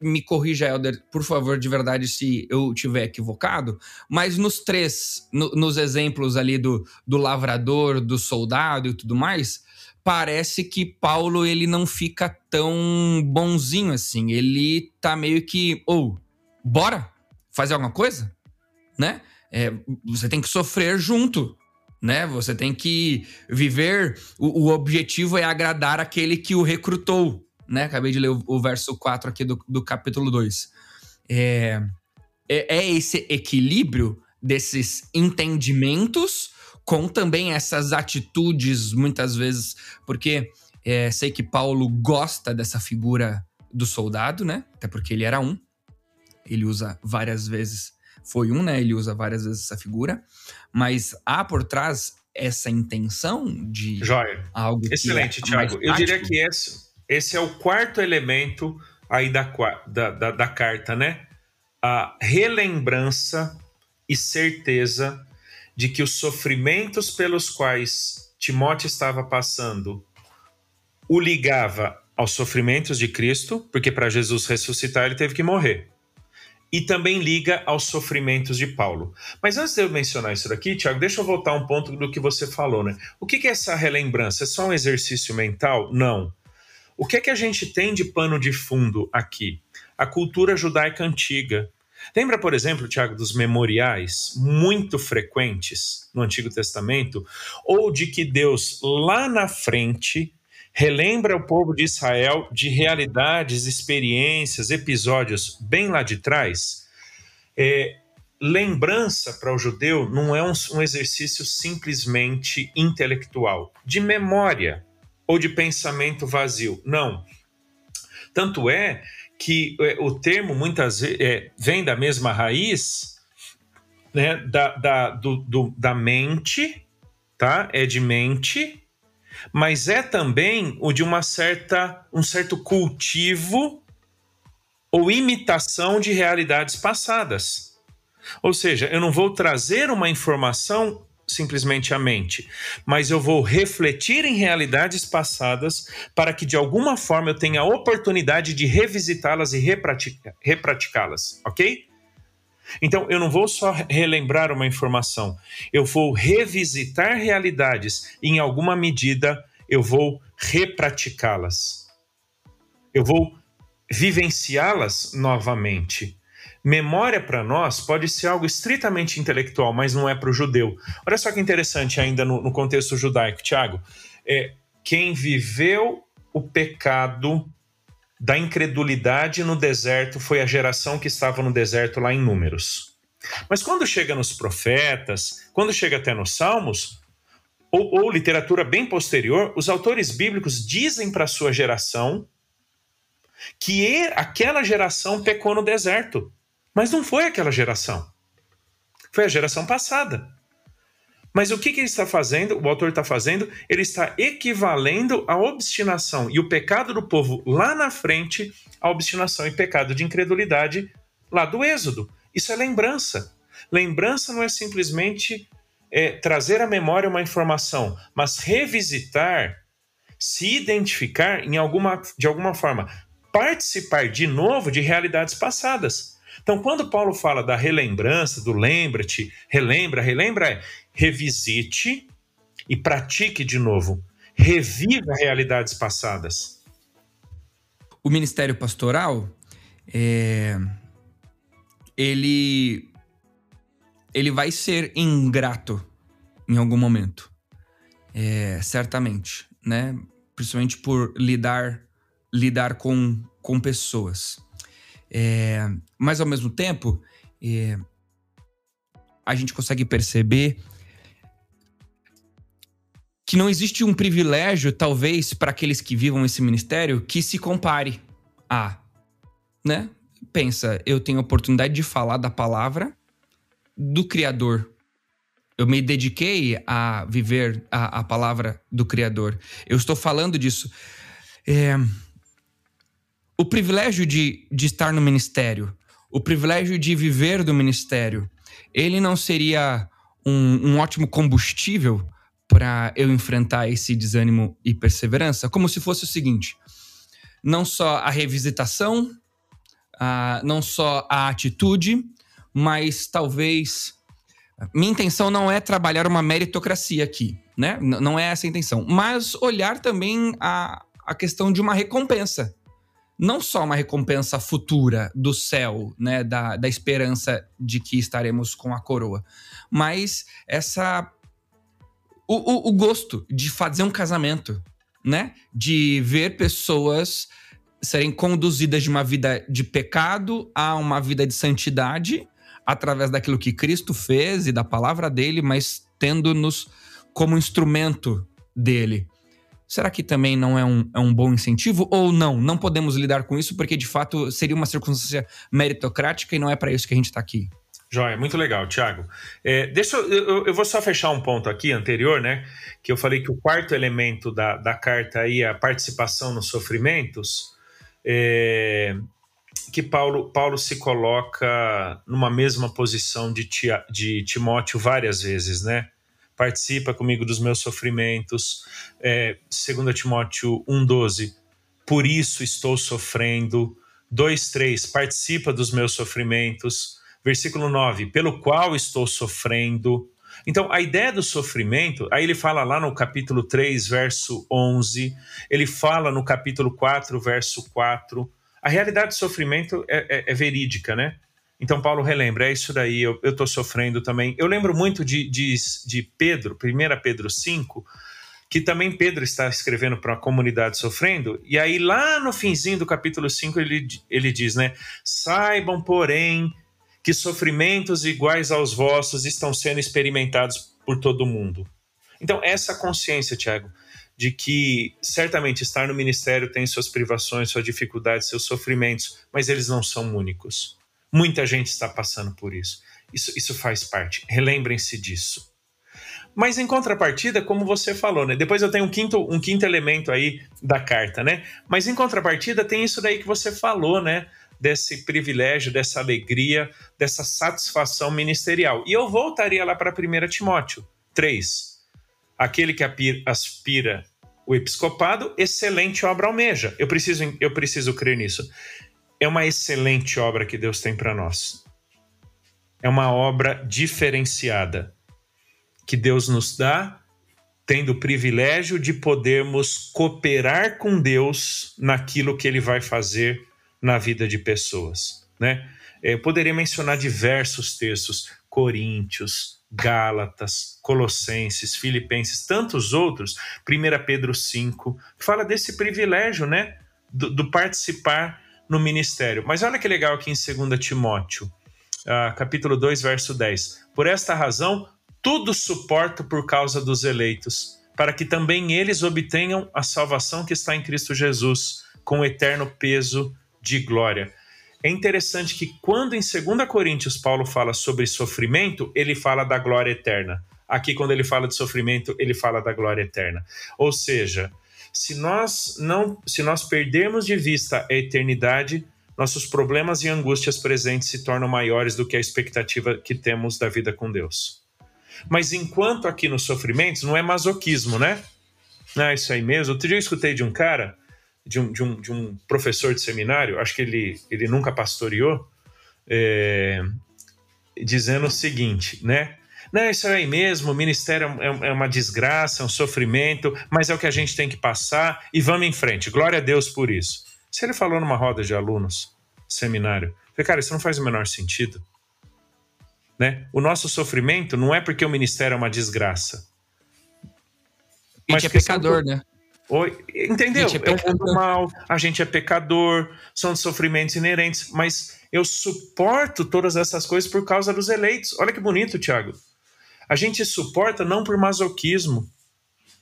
me corrija, Helder, por favor, de verdade, se eu tiver equivocado, mas nos três, no, nos exemplos ali do, do lavrador, do soldado e tudo mais, parece que Paulo ele não fica tão bonzinho assim. Ele tá meio que, ou, oh, bora fazer alguma coisa, né? É, você tem que sofrer junto, né? Você tem que viver. O, o, objetivo é agradar aquele que o recrutou, né? Acabei de ler o, o verso 4 aqui do, do capítulo 2. É, é, é esse equilíbrio desses entendimentos com também essas atitudes, muitas vezes, porque é, sei que Paulo gosta dessa figura do soldado, né? Até porque ele era um. Ele usa várias vezes, foi um, né? Ele usa várias vezes essa figura, mas há por trás essa intenção de Joia. algo Excelente, que é Thiago. Eu diria que esse, esse é o quarto elemento aí da, da, da, da carta, né? A relembrança e certeza de que os sofrimentos pelos quais Timóteo estava passando o ligava aos sofrimentos de Cristo, porque para Jesus ressuscitar ele teve que morrer. E também liga aos sofrimentos de Paulo. Mas antes de eu mencionar isso daqui, Tiago, deixa eu voltar um ponto do que você falou, né? O que é essa relembrança? É só um exercício mental? Não. O que é que a gente tem de pano de fundo aqui? A cultura judaica antiga, Lembra, por exemplo, Tiago, dos memoriais muito frequentes no Antigo Testamento, ou de que Deus lá na frente relembra o povo de Israel de realidades, experiências, episódios bem lá de trás? É, lembrança para o judeu não é um, um exercício simplesmente intelectual, de memória ou de pensamento vazio. Não. Tanto é que é, o termo muitas vezes é, vem da mesma raiz né, da, da, do, do, da mente, tá? É de mente, mas é também o de uma certa, um certo cultivo ou imitação de realidades passadas. Ou seja, eu não vou trazer uma informação simplesmente a mente, mas eu vou refletir em realidades passadas para que de alguma forma eu tenha a oportunidade de revisitá-las e repraticá-las, ok? Então eu não vou só relembrar uma informação, eu vou revisitar realidades e em alguma medida eu vou repraticá-las. Eu vou vivenciá-las novamente. Memória para nós pode ser algo estritamente intelectual, mas não é para o judeu. Olha só que interessante ainda no, no contexto judaico, Tiago. É, quem viveu o pecado da incredulidade no deserto foi a geração que estava no deserto lá em Números. Mas quando chega nos profetas, quando chega até nos Salmos, ou, ou literatura bem posterior, os autores bíblicos dizem para a sua geração que aquela geração pecou no deserto. Mas não foi aquela geração. Foi a geração passada. Mas o que, que ele está fazendo? O autor está fazendo? Ele está equivalendo a obstinação e o pecado do povo lá na frente à obstinação e pecado de incredulidade lá do Êxodo. Isso é lembrança. Lembrança não é simplesmente é, trazer à memória uma informação, mas revisitar, se identificar em alguma, de alguma forma, participar de novo de realidades passadas. Então, quando Paulo fala da relembrança, do lembra-te, relembra, relembra é revisite e pratique de novo. Reviva realidades passadas. O ministério pastoral, é... ele, ele vai ser ingrato em algum momento, é, certamente, né? Principalmente por lidar lidar com, com pessoas. É, mas ao mesmo tempo, é, a gente consegue perceber que não existe um privilégio, talvez, para aqueles que vivam esse ministério que se compare a, né? Pensa, eu tenho a oportunidade de falar da palavra do Criador. Eu me dediquei a viver a, a palavra do Criador. Eu estou falando disso. É, o privilégio de, de estar no ministério, o privilégio de viver do ministério, ele não seria um, um ótimo combustível para eu enfrentar esse desânimo e perseverança? Como se fosse o seguinte: não só a revisitação, não só a atitude, mas talvez. Minha intenção não é trabalhar uma meritocracia aqui, né? não é essa a intenção. Mas olhar também a, a questão de uma recompensa não só uma recompensa futura do céu, né, da, da esperança de que estaremos com a coroa, mas essa o, o, o gosto de fazer um casamento, né, de ver pessoas serem conduzidas de uma vida de pecado a uma vida de santidade através daquilo que Cristo fez e da palavra dele, mas tendo-nos como instrumento dele será que também não é um, é um bom incentivo? Ou não? Não podemos lidar com isso porque de fato seria uma circunstância meritocrática e não é para isso que a gente está aqui. Joia, muito legal, Thiago. É, deixa eu, eu, eu, vou só fechar um ponto aqui anterior, né? Que eu falei que o quarto elemento da, da carta aí é a participação nos sofrimentos. É, que Paulo, Paulo se coloca numa mesma posição de, tia, de Timóteo várias vezes, né? Participa comigo dos meus sofrimentos. É, 2 Timóteo 1,12, por isso estou sofrendo. 2,3, participa dos meus sofrimentos. Versículo 9, pelo qual estou sofrendo. Então, a ideia do sofrimento, aí ele fala lá no capítulo 3, verso 11, ele fala no capítulo 4, verso 4. A realidade do sofrimento é, é, é verídica, né? Então Paulo relembra, é isso daí, eu estou sofrendo também. Eu lembro muito de, de, de Pedro, 1 Pedro 5, que também Pedro está escrevendo para a comunidade sofrendo, e aí lá no finzinho do capítulo 5 ele, ele diz, né? Saibam, porém, que sofrimentos iguais aos vossos estão sendo experimentados por todo mundo. Então, essa consciência, Tiago, de que certamente estar no ministério tem suas privações, suas dificuldades, seus sofrimentos, mas eles não são únicos. Muita gente está passando por isso. Isso, isso faz parte. Relembrem-se disso. Mas em contrapartida, como você falou, né? Depois eu tenho um quinto, um quinto elemento aí da carta, né? Mas em contrapartida tem isso daí que você falou, né? Desse privilégio, dessa alegria, dessa satisfação ministerial. E eu voltaria lá para 1 Timóteo 3. Aquele que aspira o episcopado, excelente obra almeja. Eu preciso, eu preciso crer nisso é uma excelente obra que Deus tem para nós. É uma obra diferenciada que Deus nos dá, tendo o privilégio de podermos cooperar com Deus naquilo que Ele vai fazer na vida de pessoas, né? Eu poderia mencionar diversos textos, Coríntios, Gálatas, Colossenses, Filipenses, tantos outros, 1 Pedro 5, fala desse privilégio, né? Do, do participar no ministério. Mas olha que legal aqui em 2 Timóteo, uh, capítulo 2, verso 10. Por esta razão, tudo suporto por causa dos eleitos, para que também eles obtenham a salvação que está em Cristo Jesus, com eterno peso de glória. É interessante que quando em 2 Coríntios Paulo fala sobre sofrimento, ele fala da glória eterna. Aqui, quando ele fala de sofrimento, ele fala da glória eterna. Ou seja, se nós não, se nós perdermos de vista a eternidade, nossos problemas e angústias presentes se tornam maiores do que a expectativa que temos da vida com Deus. Mas enquanto aqui nos sofrimentos, não é masoquismo, né? É isso aí mesmo. Outro dia eu escutei de um cara, de um, de um, de um professor de seminário, acho que ele, ele nunca pastoreou, é, dizendo o seguinte, né? Não, isso aí mesmo, o ministério é, é uma desgraça, é um sofrimento, mas é o que a gente tem que passar e vamos em frente. Glória a Deus por isso. Se ele falou numa roda de alunos, seminário, falei, cara, isso não faz o menor sentido. Né? O nosso sofrimento não é porque o ministério é uma desgraça. A gente é pecador, né? Oi, entendeu? É, é mundo mal, a gente é pecador, são sofrimentos inerentes, mas eu suporto todas essas coisas por causa dos eleitos. Olha que bonito, Tiago. A gente suporta não por masoquismo.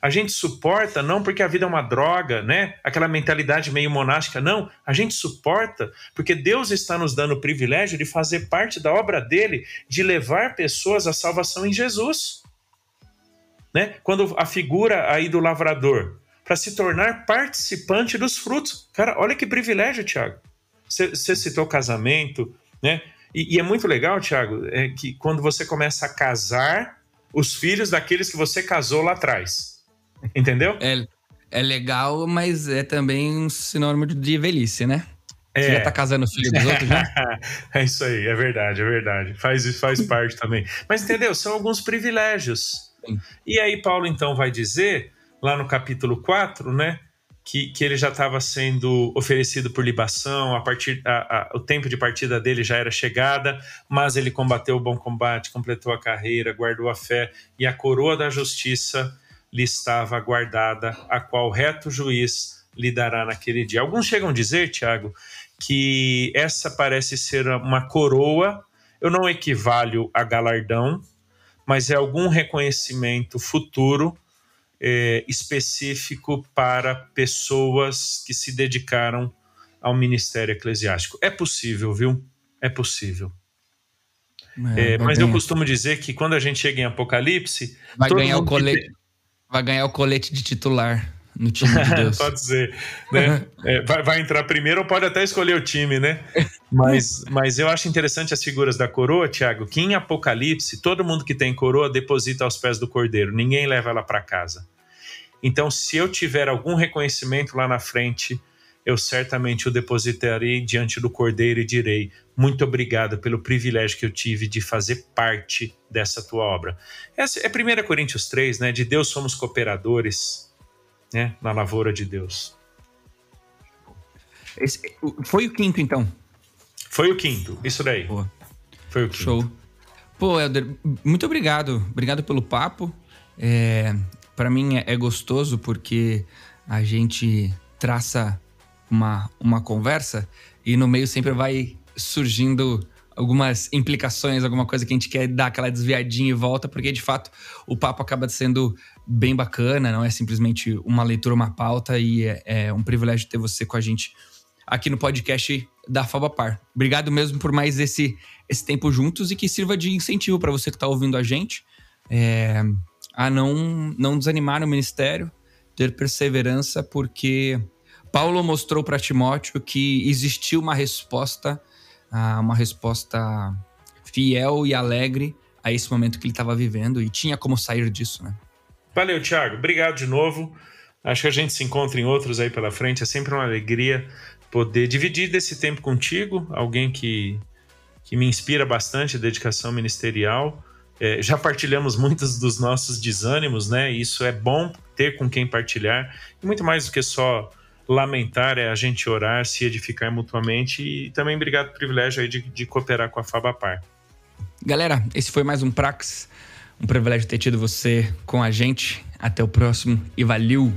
A gente suporta não porque a vida é uma droga, né? Aquela mentalidade meio monástica, não. A gente suporta porque Deus está nos dando o privilégio de fazer parte da obra dele, de levar pessoas à salvação em Jesus. Né? Quando a figura aí do lavrador, para se tornar participante dos frutos. Cara, olha que privilégio, Tiago. Você citou casamento, né? E, e, é muito legal, Tiago, é que quando você começa a casar os filhos daqueles que você casou lá atrás. Entendeu? É, é legal, mas é também um sinônimo de velhice, né? É. Você já tá casando os filhos dos outros já? é isso aí, é verdade, é verdade. Faz, faz parte também. Mas entendeu? São alguns privilégios. Sim. E aí, Paulo então vai dizer, lá no capítulo 4, né? Que, que ele já estava sendo oferecido por libação, a partir a, a, o tempo de partida dele já era chegada, mas ele combateu o bom combate, completou a carreira, guardou a fé e a coroa da justiça lhe estava guardada, a qual reto juiz lhe dará naquele dia. Alguns chegam a dizer, Tiago, que essa parece ser uma coroa, eu não equivalho a galardão, mas é algum reconhecimento futuro é, específico para pessoas que se dedicaram ao ministério eclesiástico. É possível, viu? É possível. É, é, mas eu costumo dizer que quando a gente chega em Apocalipse. Vai ganhar o colete. Vai ganhar o colete de titular no time de Deus. pode dizer. Né? É, vai, vai, entrar primeiro ou pode até escolher o time, né? Mas, mas eu acho interessante as figuras da coroa, Tiago, que em Apocalipse, todo mundo que tem coroa deposita aos pés do cordeiro, ninguém leva ela para casa. Então, se eu tiver algum reconhecimento lá na frente, eu certamente o depositarei diante do cordeiro e direi: muito obrigado pelo privilégio que eu tive de fazer parte dessa tua obra. Essa é 1 Coríntios 3, né? De Deus somos cooperadores, né? Na lavoura de Deus. Esse, foi o quinto, então? Foi o quinto, isso daí. Foi o quinto. Show. Pô, Helder, muito obrigado. Obrigado pelo papo. É, para mim é, é gostoso porque a gente traça uma, uma conversa e no meio sempre vai surgindo algumas implicações, alguma coisa que a gente quer dar aquela desviadinha e volta, porque de fato o papo acaba sendo bem bacana, não é simplesmente uma leitura, uma pauta, e é, é um privilégio ter você com a gente aqui no podcast da Fabapar. Obrigado mesmo por mais esse, esse tempo juntos e que sirva de incentivo para você que está ouvindo a gente é, a não, não desanimar no ministério, ter perseverança, porque Paulo mostrou para Timóteo que existiu uma resposta uma resposta fiel e alegre a esse momento que ele estava vivendo e tinha como sair disso, né? Valeu, Thiago. Obrigado de novo. Acho que a gente se encontra em outros aí pela frente. É sempre uma alegria poder dividir desse tempo contigo, alguém que, que me inspira bastante, dedicação ministerial. É, já partilhamos muitos dos nossos desânimos, né? Isso é bom ter com quem partilhar. E muito mais do que só lamentar é a gente orar, se edificar mutuamente e também obrigado pelo privilégio aí de, de cooperar com a Fabapar. Galera, esse foi mais um Prax. Um privilégio ter tido você com a gente. Até o próximo e valeu!